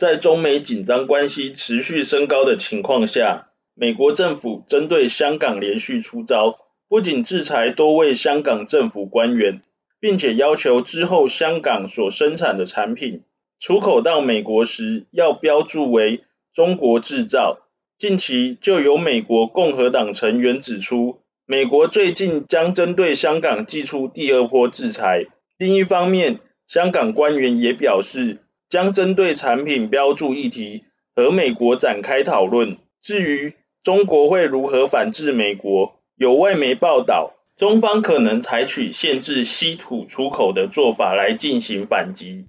在中美紧张关系持续升高的情况下，美国政府针对香港连续出招，不仅制裁多位香港政府官员，并且要求之后香港所生产的产品出口到美国时要标注为中国制造。近期就有美国共和党成员指出，美国最近将针对香港祭出第二波制裁。另一方面，香港官员也表示，将针对产品标注议题和美国展开讨论。至于中国会如何反制美国，有外媒报道，中方可能采取限制稀土出口的做法来进行反击。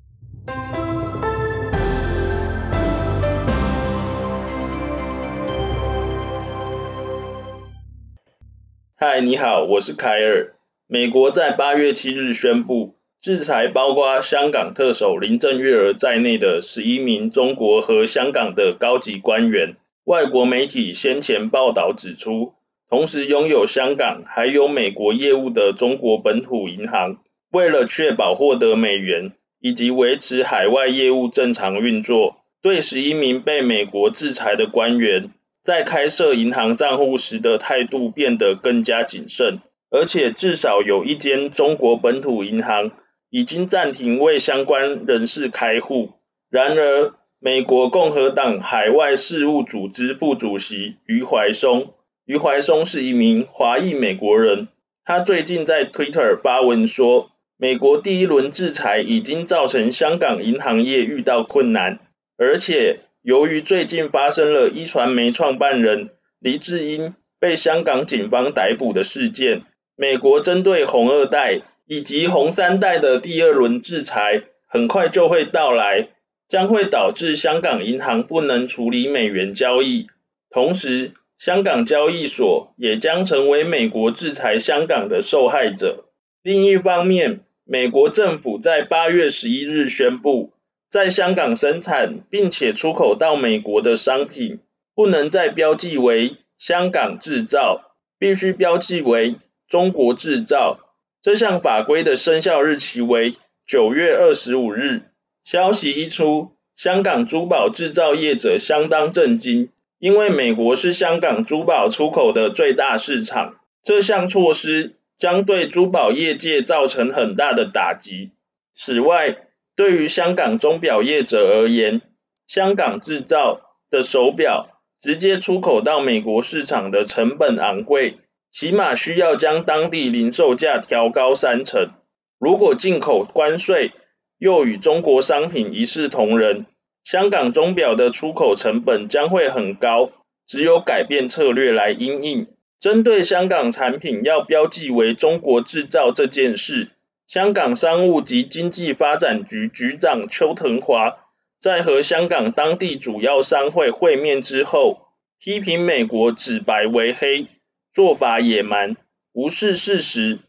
嗨，你好，我是凯尔。美国在八月七日宣布制裁包括香港特首林郑月娥在内的十一名中国和香港的高级官员。外国媒体先前报道指出，同时拥有香港还有美国业务的中国本土银行，为了确保获得美元以及维持海外业务正常运作，对十一名被美国制裁的官员。在开设银行账户时的态度变得更加谨慎，而且至少有一间中国本土银行已经暂停为相关人士开户。然而，美国共和党海外事务组织副主席余怀松，余怀松是一名华裔美国人，他最近在 Twitter 发文说，美国第一轮制裁已经造成香港银行业遇到困难，而且。由于最近发生了一传媒创办人黎智英被香港警方逮捕的事件，美国针对红二代以及红三代的第二轮制裁很快就会到来，将会导致香港银行不能处理美元交易，同时香港交易所也将成为美国制裁香港的受害者。另一方面，美国政府在八月十一日宣布。在香港生产并且出口到美国的商品，不能再标记为香港制造，必须标记为中国制造。这项法规的生效日期为九月二十五日。消息一出，香港珠宝制造业者相当震惊，因为美国是香港珠宝出口的最大市场。这项措施将对珠宝业界造成很大的打击。此外，对于香港钟表业者而言，香港制造的手表直接出口到美国市场的成本昂贵，起码需要将当地零售价调高三成。如果进口关税又与中国商品一视同仁，香港钟表的出口成本将会很高。只有改变策略来因应，针对香港产品要标记为中国制造这件事。香港商务及经济发展局局长邱腾华在和香港当地主要商会会面之后，批评美国指白为黑，做法野蛮，无视事实。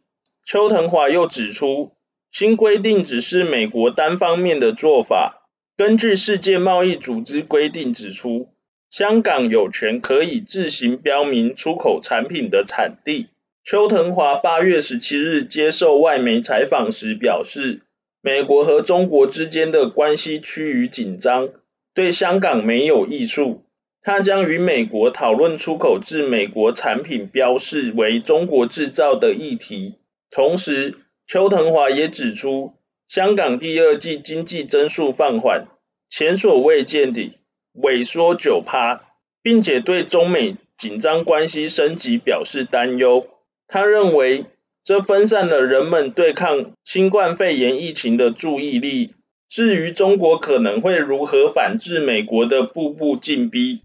邱腾华又指出，新规定只是美国单方面的做法。根据世界贸易组织规定指出，香港有权可以自行标明出口产品的产地。邱腾华八月十七日接受外媒采访时表示，美国和中国之间的关系趋于紧张，对香港没有益处。他将与美国讨论出口至美国产品标示为中国制造的议题。同时，邱腾华也指出，香港第二季经济增速放缓，前所未见的萎缩九趴，并且对中美紧张关系升级表示担忧。他认为，这分散了人们对抗新冠肺炎疫情的注意力。至于中国可能会如何反制美国的步步进逼。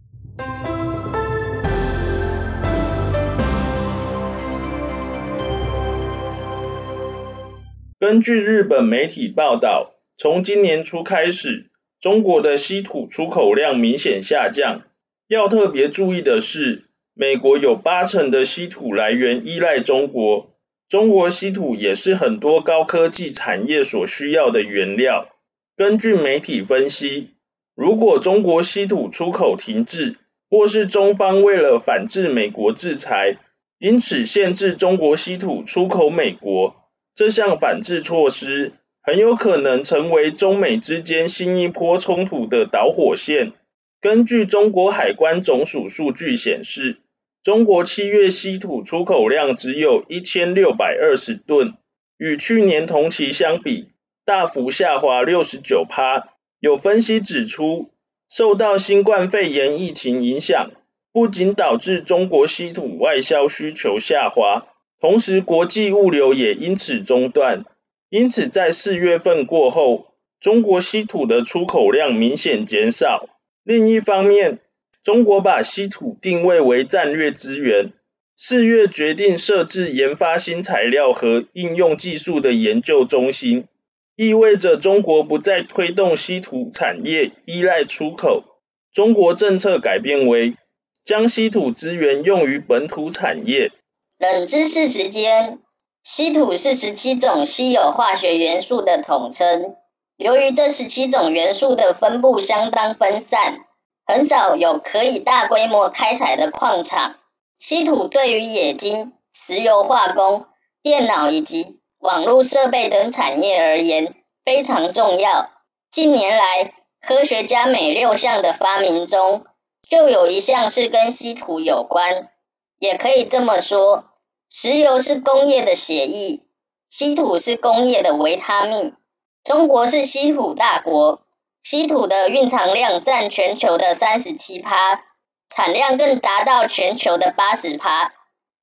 根据日本媒体报道，从今年初开始，中国的稀土出口量明显下降。要特别注意的是，美国有八成的稀土来源依赖中国，中国稀土也是很多高科技产业所需要的原料。根据媒体分析，如果中国稀土出口停滞，或是中方为了反制美国制裁，因此限制中国稀土出口美国，这项反制措施很有可能成为中美之间新一波冲突的导火线。根据中国海关总署数据显示，中国七月稀土出口量只有一千六百二十吨，与去年同期相比，大幅下滑六十九趴。有分析指出，受到新冠肺炎疫情影响，不仅导致中国稀土外销需求下滑，同时国际物流也因此中断。因此，在四月份过后，中国稀土的出口量明显减少。另一方面，中国把稀土定位为战略资源，四月决定设置研发新材料和应用技术的研究中心，意味着中国不再推动稀土产业依赖出口。中国政策改变为将稀土资源用于本土产业。冷知识时间：稀土是十七种稀有化学元素的统称。由于这十七种元素的分布相当分散，很少有可以大规模开采的矿场。稀土对于冶金、石油化工、电脑以及网络设备等产业而言非常重要。近年来，科学家每六项的发明中，就有一项是跟稀土有关。也可以这么说，石油是工业的血液，稀土是工业的维他命。中国是稀土大国，稀土的蕴藏量占全球的三十七趴，产量更达到全球的八十趴。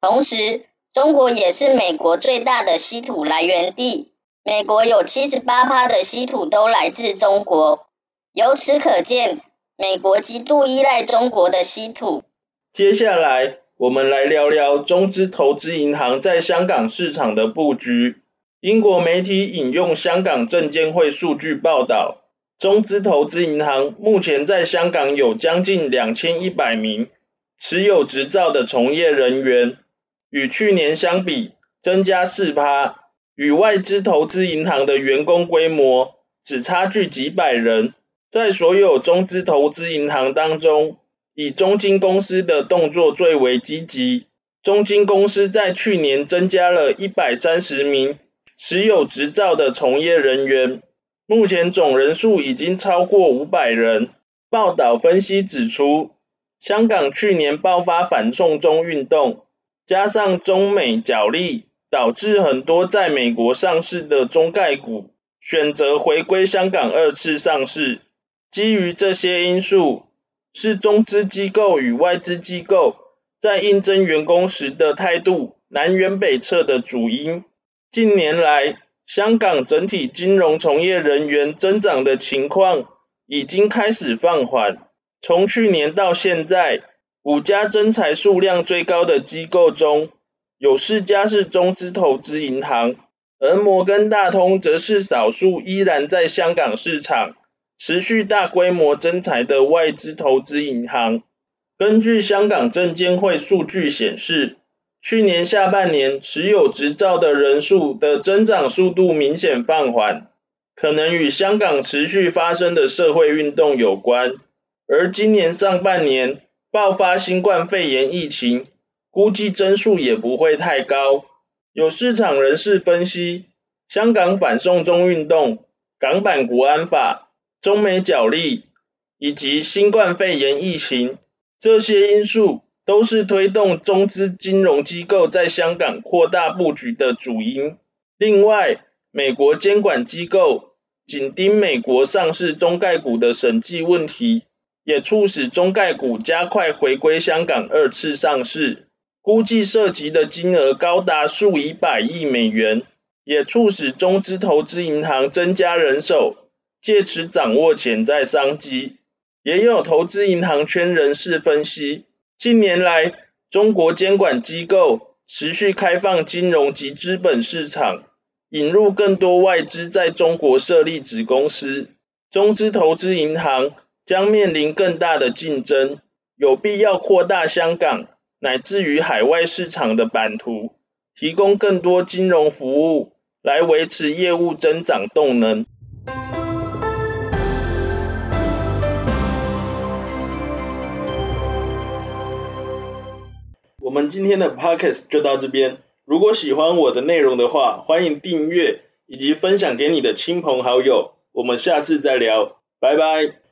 同时，中国也是美国最大的稀土来源地，美国有七十八趴的稀土都来自中国。由此可见，美国极度依赖中国的稀土。接下来，我们来聊聊中资投资银行在香港市场的布局。英国媒体引用香港证监会数据报道，中资投资银行目前在香港有将近两千一百名持有执照的从业人员，与去年相比增加四趴，与外资投资银行的员工规模只差距几百人。在所有中资投资银行当中，以中金公司的动作最为积极，中金公司在去年增加了一百三十名。持有执照的从业人员，目前总人数已经超过五百人。报道分析指出，香港去年爆发反送中运动，加上中美角力，导致很多在美国上市的中概股选择回归香港二次上市。基于这些因素，是中资机构与外资机构在应征员工时的态度南辕北辙的主因。近年来，香港整体金融从业人员增长的情况已经开始放缓。从去年到现在，五家增才数量最高的机构中，有四家是中资投资银行，而摩根大通则是少数依然在香港市场持续大规模征才的外资投资银行。根据香港证监会数据显示，去年下半年持有执照的人数的增长速度明显放缓，可能与香港持续发生的社会运动有关。而今年上半年爆发新冠肺炎疫情，估计增速也不会太高。有市场人士分析，香港反送中运动、港版国安法、中美角力以及新冠肺炎疫情这些因素。都是推动中资金融机构在香港扩大布局的主因。另外，美国监管机构紧盯美国上市中概股的审计问题，也促使中概股加快回归香港二次上市，估计涉及的金额高达数以百亿美元，也促使中资投资银行增加人手，借此掌握潜在商机。也有投资银行圈人士分析。近年来，中国监管机构持续开放金融及资本市场，引入更多外资在中国设立子公司，中资投资银行将面临更大的竞争，有必要扩大香港乃至于海外市场的版图，提供更多金融服务，来维持业务增长动能。我们今天的 podcast 就到这边。如果喜欢我的内容的话，欢迎订阅以及分享给你的亲朋好友。我们下次再聊，拜拜。